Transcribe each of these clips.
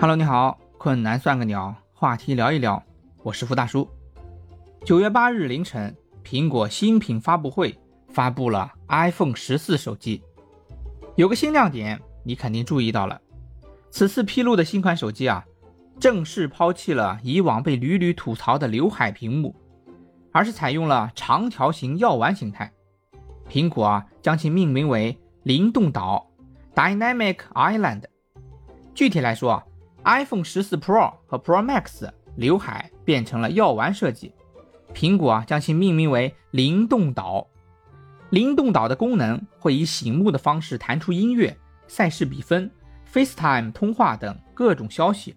Hello，你好，困难算个鸟，话题聊一聊，我是付大叔。九月八日凌晨，苹果新品发布会发布了 iPhone 十四手机，有个新亮点，你肯定注意到了。此次披露的新款手机啊，正式抛弃了以往被屡屡吐槽的刘海屏幕，而是采用了长条形药丸形态。苹果啊，将其命名为灵动岛 （Dynamic Island）。具体来说啊，iPhone 十四 Pro 和 Pro Max 刘海变成了药丸设计。苹果啊，将其命名为灵动岛。灵动岛的功能会以醒目的方式弹出音乐、赛事比分、FaceTime 通话等各种消息，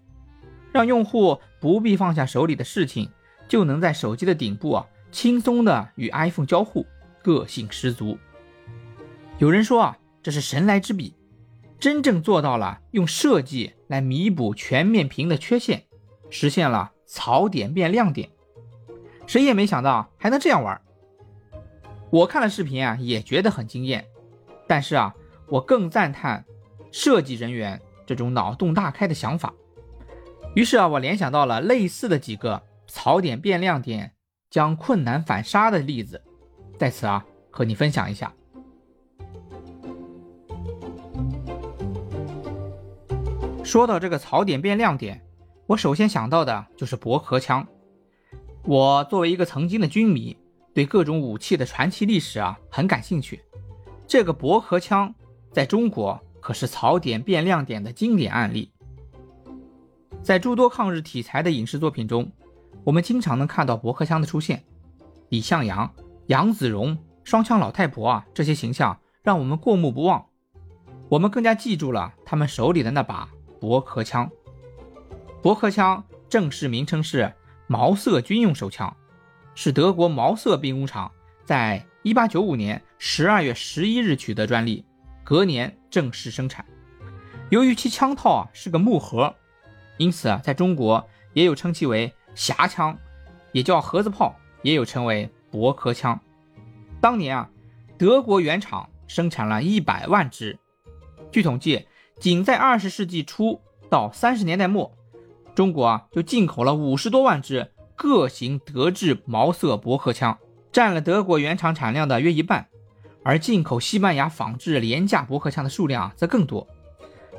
让用户不必放下手里的事情，就能在手机的顶部啊轻松的与 iPhone 交互，个性十足。有人说啊，这是神来之笔，真正做到了用设计来弥补全面屏的缺陷，实现了槽点变亮点。谁也没想到还能这样玩。我看了视频啊，也觉得很惊艳。但是啊，我更赞叹设计人员这种脑洞大开的想法。于是啊，我联想到了类似的几个槽点变亮点、将困难反杀的例子，在此啊和你分享一下。说到这个槽点变亮点，我首先想到的就是驳壳枪。我作为一个曾经的军迷，对各种武器的传奇历史啊很感兴趣。这个驳壳枪在中国可是槽点变亮点的经典案例。在诸多抗日题材的影视作品中，我们经常能看到驳壳枪的出现。李向阳、杨子荣、双枪老太婆啊，这些形象让我们过目不忘。我们更加记住了他们手里的那把驳壳枪。驳壳枪正式名称是。毛瑟军用手枪是德国毛瑟兵工厂在1895年12月11日取得专利，隔年正式生产。由于其枪套啊是个木盒，因此啊在中国也有称其为匣枪，也叫盒子炮，也有称为驳壳枪。当年啊，德国原厂生产了一百万支。据统计，仅在20世纪初到30年代末。中国啊，就进口了五十多万支各型德制毛瑟驳壳枪，占了德国原厂产量的约一半，而进口西班牙仿制廉价驳壳枪的数量则更多。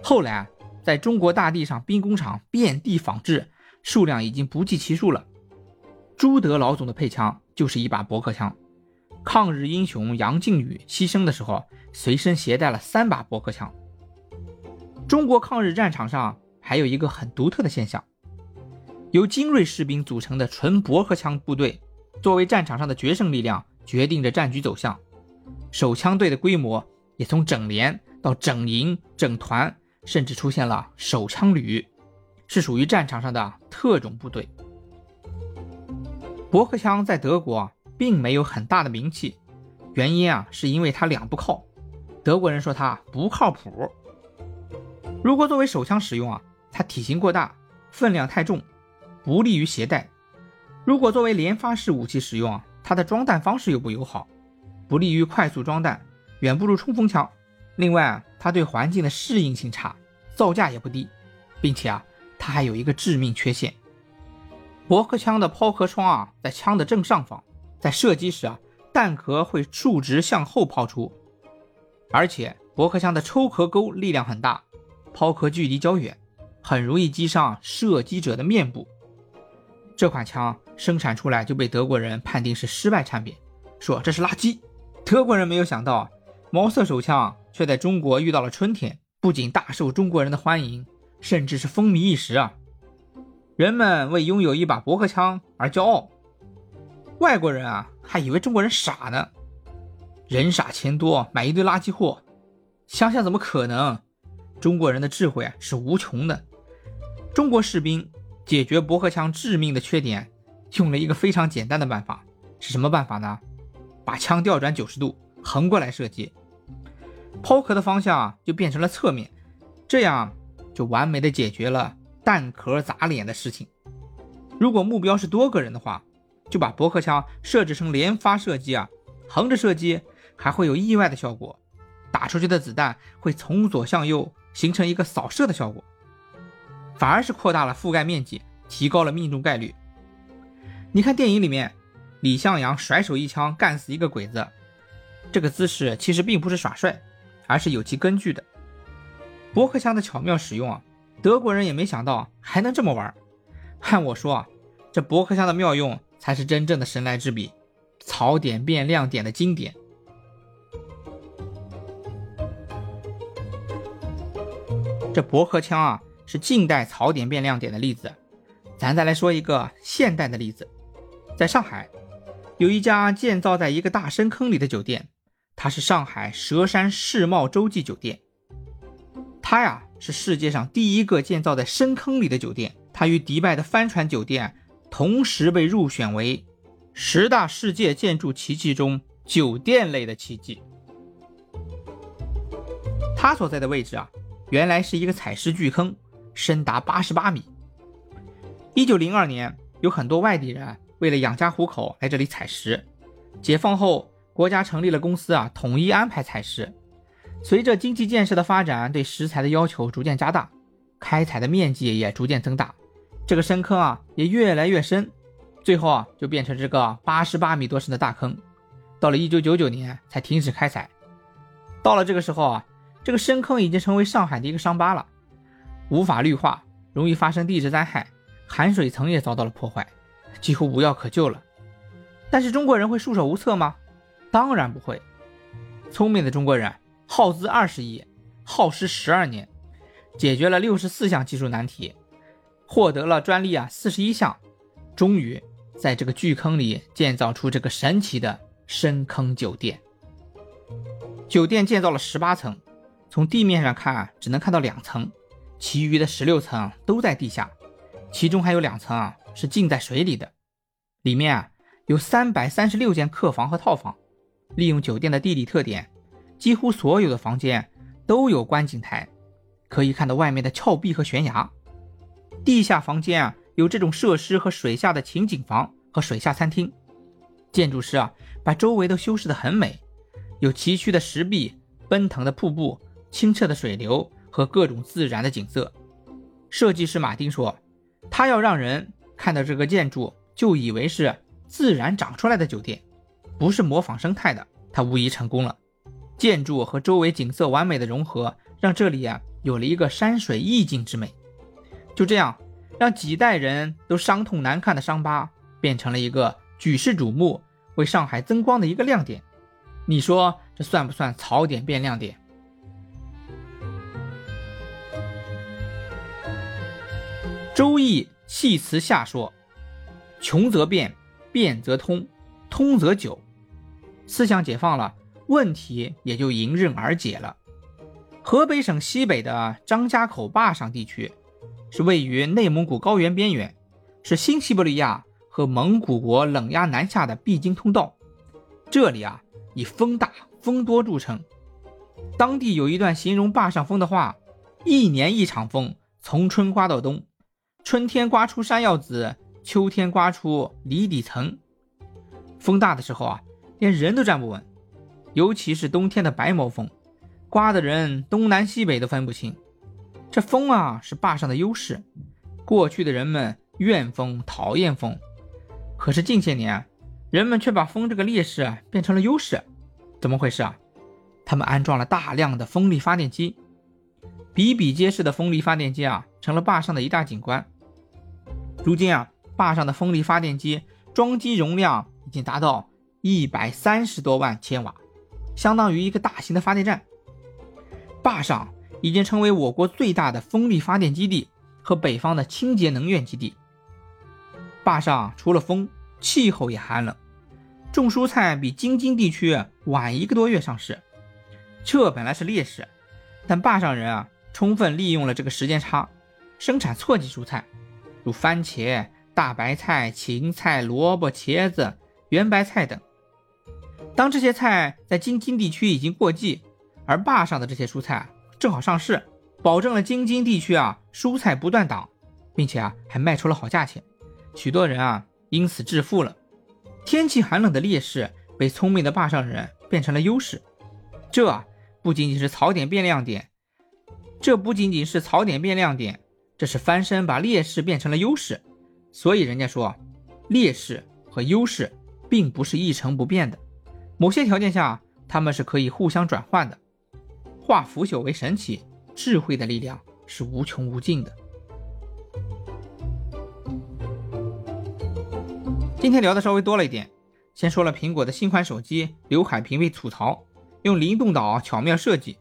后来啊，在中国大地上兵工厂遍地仿制，数量已经不计其数了。朱德老总的配枪就是一把驳壳枪，抗日英雄杨靖宇牺牲的时候，随身携带了三把驳壳枪。中国抗日战场上。还有一个很独特的现象，由精锐士兵组成的纯驳壳枪部队，作为战场上的决胜力量，决定着战局走向。手枪队的规模也从整连到整营、整团，甚至出现了手枪旅，是属于战场上的特种部队。驳壳枪在德国并没有很大的名气，原因啊，是因为它两不靠，德国人说它不靠谱。如果作为手枪使用啊。它体型过大，分量太重，不利于携带。如果作为连发式武器使用啊，它的装弹方式又不友好，不利于快速装弹，远不如冲锋枪。另外啊，它对环境的适应性差，造价也不低，并且啊，它还有一个致命缺陷：驳壳枪的抛壳窗啊，在枪的正上方，在射击时啊，弹壳会竖直向后抛出，而且驳壳枪的抽壳钩力量很大，抛壳距离较远。很容易击伤射击者的面部。这款枪生产出来就被德国人判定是失败产品，说这是垃圾。德国人没有想到，毛瑟手枪却在中国遇到了春天，不仅大受中国人的欢迎，甚至是风靡一时啊！人们为拥有一把驳壳枪而骄傲。外国人啊，还以为中国人傻呢，人傻钱多，买一堆垃圾货。想想怎么可能？中国人的智慧啊是无穷的。中国士兵解决驳壳枪致命的缺点，用了一个非常简单的办法，是什么办法呢？把枪调转九十度，横过来射击，抛壳的方向就变成了侧面，这样就完美的解决了弹壳砸脸的事情。如果目标是多个人的话，就把驳壳枪设置成连发射击啊，横着射击还会有意外的效果，打出去的子弹会从左向右形成一个扫射的效果。反而是扩大了覆盖面积，提高了命中概率。你看电影里面，李向阳甩手一枪干死一个鬼子，这个姿势其实并不是耍帅，而是有其根据的。驳壳枪的巧妙使用啊，德国人也没想到还能这么玩。按我说啊，这驳壳枪的妙用才是真正的神来之笔，槽点变亮点的经典。这驳壳枪啊，是近代槽点变亮点的例子。咱再来说一个现代的例子，在上海，有一家建造在一个大深坑里的酒店，它是上海佘山世贸洲际酒店。它呀是世界上第一个建造在深坑里的酒店，它与迪拜的帆船酒店同时被入选为十大世界建筑奇迹中酒店类的奇迹。它所在的位置啊，原来是一个采石巨坑，深达八十八米。一九零二年，有很多外地人为了养家糊口来这里采石。解放后，国家成立了公司啊，统一安排采石。随着经济建设的发展，对石材的要求逐渐加大，开采的面积也逐渐增大，这个深坑啊也越来越深，最后啊就变成这个八十八米多深的大坑。到了一九九九年才停止开采。到了这个时候啊，这个深坑已经成为上海的一个伤疤了，无法绿化，容易发生地质灾害，含水层也遭到了破坏，几乎无药可救了。但是中国人会束手无策吗？当然不会，聪明的中国人。耗资二十亿，耗时十二年，解决了六十四项技术难题，获得了专利啊四十一项，终于在这个巨坑里建造出这个神奇的深坑酒店。酒店建造了十八层，从地面上看只能看到两层，其余的十六层都在地下，其中还有两层啊是浸在水里的。里面啊有三百三十六间客房和套房，利用酒店的地理特点。几乎所有的房间都有观景台，可以看到外面的峭壁和悬崖。地下房间啊，有这种设施和水下的情景房和水下餐厅。建筑师啊，把周围都修饰的很美，有崎岖的石壁、奔腾的瀑布、清澈的水流和各种自然的景色。设计师马丁说，他要让人看到这个建筑就以为是自然长出来的酒店，不是模仿生态的。他无疑成功了。建筑和周围景色完美的融合，让这里啊有了一个山水意境之美。就这样，让几代人都伤痛难看的伤疤，变成了一个举世瞩目、为上海增光的一个亮点。你说这算不算槽点变亮点？《周易·系辞下》说：“穷则变，变则通，通则久。”思想解放了。问题也就迎刃而解了。河北省西北的张家口坝上地区，是位于内蒙古高原边缘，是新西伯利亚和蒙古国冷压南下的必经通道。这里啊，以风大风多著称。当地有一段形容坝上风的话：“一年一场风，从春刮到冬，春天刮出山药籽，秋天刮出梨底层。风大的时候啊，连人都站不稳。”尤其是冬天的白毛风，刮的人东南西北都分不清。这风啊，是坝上的优势。过去的人们怨风、讨厌风，可是近些年，人们却把风这个劣势变成了优势。怎么回事啊？他们安装了大量的风力发电机，比比皆是的风力发电机啊，成了坝上的一大景观。如今啊，坝上的风力发电机装机容量已经达到一百三十多万千瓦。相当于一个大型的发电站，坝上已经成为我国最大的风力发电基地和北方的清洁能源基地。坝上除了风，气候也寒冷，种蔬菜比京津地区晚一个多月上市，这本来是劣势，但坝上人啊充分利用了这个时间差，生产错季蔬菜，如番茄、大白菜、芹菜、萝卜、茄子、圆白菜等。当这些菜在京津地区已经过季，而坝上的这些蔬菜正好上市，保证了京津地区啊蔬菜不断档，并且啊还卖出了好价钱，许多人啊因此致富了。天气寒冷的劣势被聪明的坝上人变成了优势，这不仅仅是槽点变亮点，这不仅仅是槽点变亮点，这是翻身把劣势变成了优势。所以人家说，劣势和优势并不是一成不变的，某些条件下他们是可以互相转换的。化腐朽为神奇，智慧的力量是无穷无尽的。今天聊的稍微多了一点，先说了苹果的新款手机，刘海屏被吐槽，用灵动岛巧妙设计，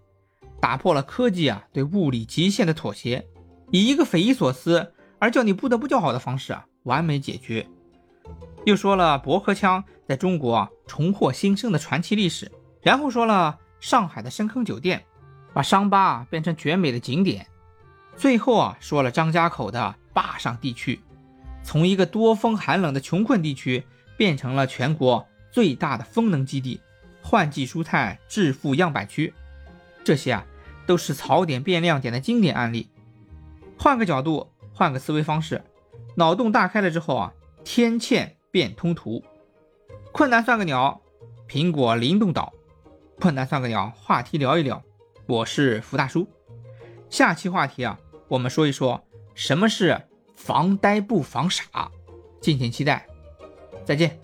打破了科技啊对物理极限的妥协，以一个匪夷所思而叫你不得不叫好的方式啊完美解决。又说了驳壳枪在中国重获新生的传奇历史，然后说了上海的深坑酒店，把伤疤变成绝美的景点，最后啊说了张家口的坝上地区。从一个多风寒冷的穷困地区，变成了全国最大的风能基地，换季蔬菜致富样板区，这些啊都是槽点变亮点的经典案例。换个角度，换个思维方式，脑洞大开了之后啊，天堑变通途，困难算个鸟，苹果灵动岛，困难算个鸟，话题聊一聊，我是福大叔。下期话题啊，我们说一说什么是。防呆不防傻，敬请期待，再见。